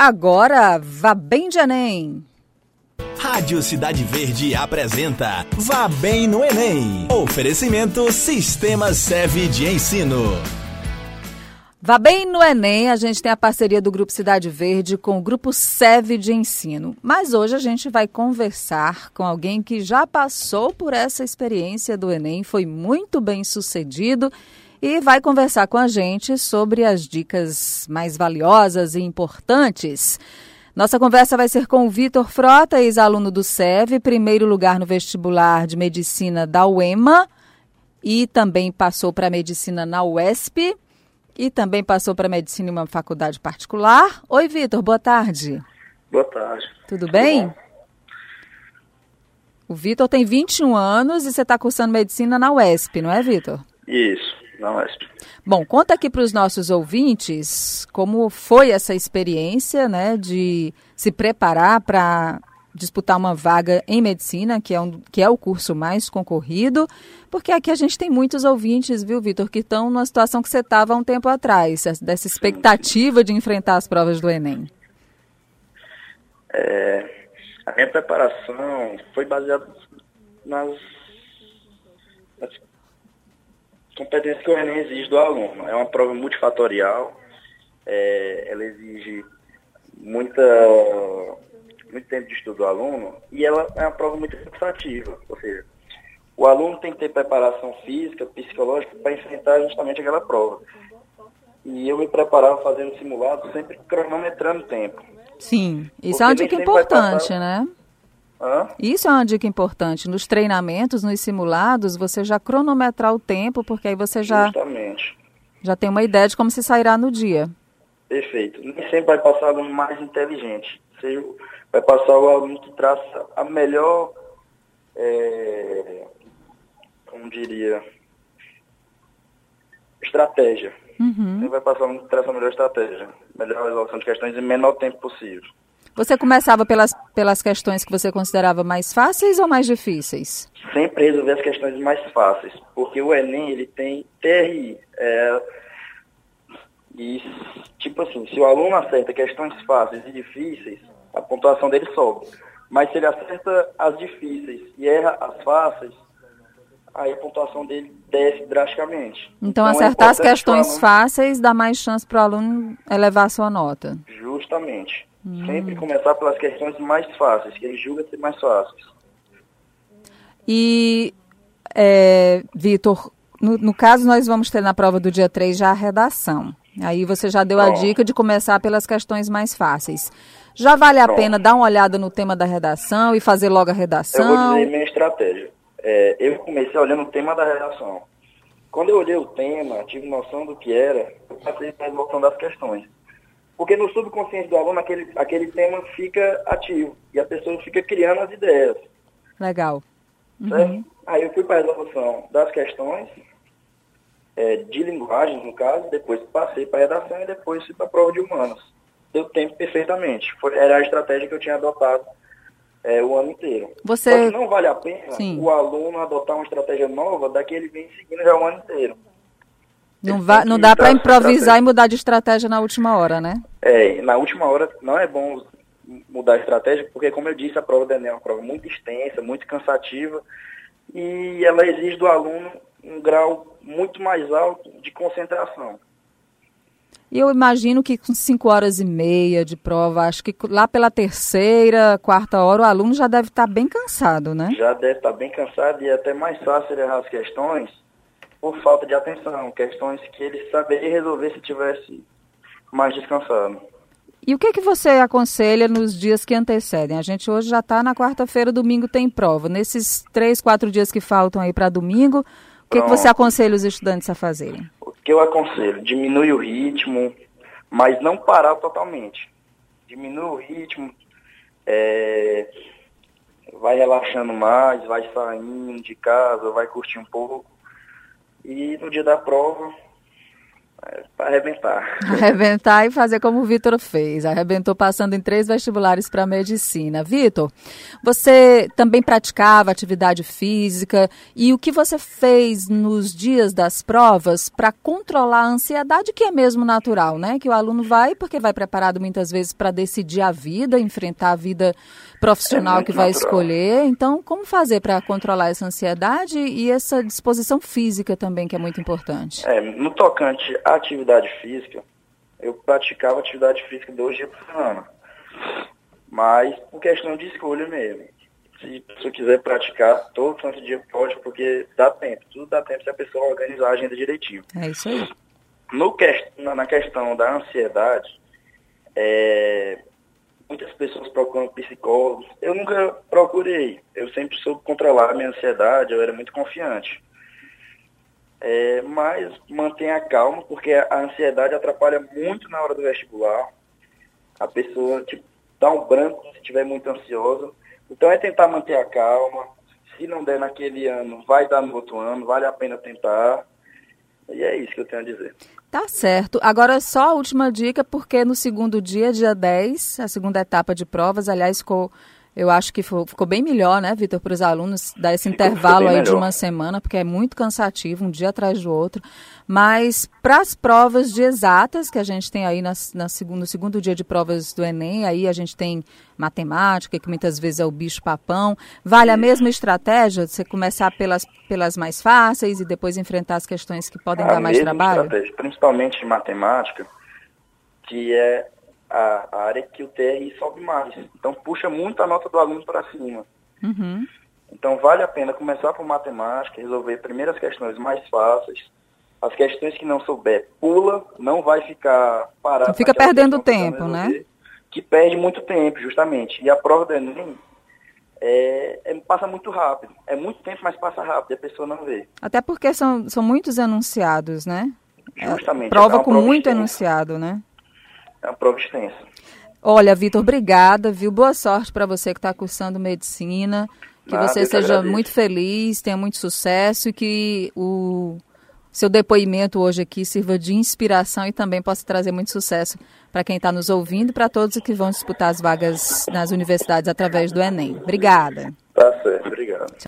Agora, vá bem de Enem! Rádio Cidade Verde apresenta Vá Bem no Enem. Oferecimento Sistema Seve de Ensino. Vá bem no Enem, a gente tem a parceria do Grupo Cidade Verde com o Grupo SEV de Ensino. Mas hoje a gente vai conversar com alguém que já passou por essa experiência do Enem, foi muito bem sucedido e vai conversar com a gente sobre as dicas mais valiosas e importantes. Nossa conversa vai ser com o Vitor Frota, ex-aluno do SEV, primeiro lugar no vestibular de medicina da UEMA e também passou para medicina na UESP e também passou para medicina em uma faculdade particular. Oi, Vitor, boa tarde. Boa tarde. Tudo bem? Tudo o Vitor tem 21 anos e você está cursando medicina na UESP, não é, Vitor? Isso, na UESP. Bom, conta aqui para os nossos ouvintes como foi essa experiência, né, de se preparar para disputar uma vaga em medicina, que é, um, que é o curso mais concorrido, porque aqui a gente tem muitos ouvintes, viu, Vitor, que estão numa situação que você estava há um tempo atrás, dessa expectativa de enfrentar as provas do Enem. É, a minha preparação foi baseada nas, nas competências que o Enem exige do aluno. É uma prova multifatorial, é, ela exige muita, muito tempo de estudo do aluno e ela é uma prova muito cansativa, ou seja, o aluno tem que ter preparação física, psicológica para enfrentar justamente aquela prova. E eu me preparava fazendo simulado, sempre cronometrando tempo. Sim, isso é uma dica importante, passar... né? Hã? Isso é uma dica importante. Nos treinamentos, nos simulados, você já cronometrar o tempo, porque aí você já, Justamente. já tem uma ideia de como se sairá no dia. Perfeito. Nem sempre vai passar o aluno mais inteligente. Você vai passar o aluno que traça a melhor, é, como diria, estratégia. Uhum. Você vai passar que traça a melhor estratégia. Melhor resolução de questões em menor tempo possível. Você começava pelas, pelas questões que você considerava mais fáceis ou mais difíceis? Sempre resolver as questões mais fáceis, porque o Enem ele tem TRI. É, e, tipo assim, se o aluno acerta questões fáceis e difíceis, a pontuação dele sobe. Mas se ele acerta as difíceis e erra as fáceis, aí a pontuação dele desce drasticamente. Então, então é acertar é as questões aluno... fáceis dá mais chance para o aluno elevar a sua nota. Justamente. Hum. Sempre começar pelas questões mais fáceis, que ele julga ser mais fáceis. E, é, Vitor, no, no, caso nós vamos ter na prova do dia 3 já a redação. Aí você já deu a dica de começar pelas questões mais fáceis. Já vale a pena dar uma olhada no tema da redação e fazer logo a redação? Eu vou dizer minha estratégia. É, eu comecei olhando o tema da redação. Quando eu olhei o tema, tive noção do que era, eu passei para a resolução das questões. Porque no subconsciente do aluno aquele, aquele tema fica ativo e a pessoa fica criando as ideias. Legal. Uhum. Aí eu fui para a resolução das questões, é, de linguagem, no caso, depois passei para a redação e depois fui para a prova de humanos. Deu tempo perfeitamente. Foi, era a estratégia que eu tinha adotado é, o ano inteiro. Você... Só que não vale a pena Sim. o aluno adotar uma estratégia nova daqui ele vem seguindo já o ano inteiro. Não, vai, não dá para improvisar e mudar de estratégia na última hora, né? É, na última hora não é bom mudar a estratégia, porque, como eu disse, a prova do Enem é uma prova muito extensa, muito cansativa, e ela exige do aluno um grau muito mais alto de concentração. E eu imagino que com cinco horas e meia de prova, acho que lá pela terceira, quarta hora, o aluno já deve estar bem cansado, né? Já deve estar bem cansado e é até mais fácil errar as questões por falta de atenção, questões que ele saberia resolver se tivesse mais descansado. E o que, que você aconselha nos dias que antecedem? A gente hoje já está na quarta-feira, domingo tem prova. Nesses três, quatro dias que faltam aí para domingo, o que, que você aconselha os estudantes a fazerem? Que eu aconselho? Diminui o ritmo, mas não parar totalmente. Diminui o ritmo, é, vai relaxando mais, vai saindo de casa, vai curtir um pouco e no dia da prova, para arrebentar. Arrebentar e fazer como o Vitor fez. Arrebentou passando em três vestibulares para medicina. Vitor, você também praticava atividade física e o que você fez nos dias das provas para controlar a ansiedade que é mesmo natural, né? Que o aluno vai porque vai preparado muitas vezes para decidir a vida, enfrentar a vida profissional é que vai natural. escolher. Então, como fazer para controlar essa ansiedade e essa disposição física também que é muito importante? É, no tocante atividade física, eu praticava atividade física dois dias por semana. Mas por questão de escolha mesmo. Se a pessoa quiser praticar todo santo dia, pode, porque dá tempo. Tudo dá tempo se a pessoa organizar a agenda direitinho. É isso aí. No, na questão da ansiedade, é, muitas pessoas procuram psicólogos. Eu nunca procurei. Eu sempre soube controlar a minha ansiedade, eu era muito confiante. É, mas mantenha calma, porque a ansiedade atrapalha muito na hora do vestibular. A pessoa tipo, dá um branco se estiver muito ansiosa. Então é tentar manter a calma. Se não der naquele ano, vai dar no outro ano, vale a pena tentar. E é isso que eu tenho a dizer. Tá certo. Agora só a última dica, porque no segundo dia, dia 10, a segunda etapa de provas, aliás, ficou eu acho que ficou bem melhor, né, Vitor, para os alunos dar esse intervalo aí melhor. de uma semana, porque é muito cansativo, um dia atrás do outro. Mas para as provas de exatas, que a gente tem aí na, na segundo, no segundo dia de provas do Enem, aí a gente tem matemática, que muitas vezes é o bicho papão. Vale a mesma estratégia? Você começar pelas, pelas mais fáceis e depois enfrentar as questões que podem a dar mais trabalho? Estratégia, principalmente matemática, que é a, a, área que o TRI sobe mais. Então puxa muito a nota do aluno para cima. Uhum. Então vale a pena começar por matemática, resolver primeiro as questões mais fáceis. As questões que não souber, pula, não vai ficar parado. Não fica perdendo tempo, né? Que perde muito tempo, justamente. E a prova do Enem é, é, passa muito rápido. É muito tempo, mas passa rápido, e a pessoa não vê. Até porque são, são muitos enunciados, né? Justamente. É, prova com prova muito enunciado, né? É uma prova extensa. Olha, Vitor, obrigada, viu? Boa sorte para você que está cursando medicina. Que Nada, você seja agradeço. muito feliz, tenha muito sucesso e que o seu depoimento hoje aqui sirva de inspiração e também possa trazer muito sucesso para quem está nos ouvindo e para todos que vão disputar as vagas nas universidades através do Enem. Obrigada.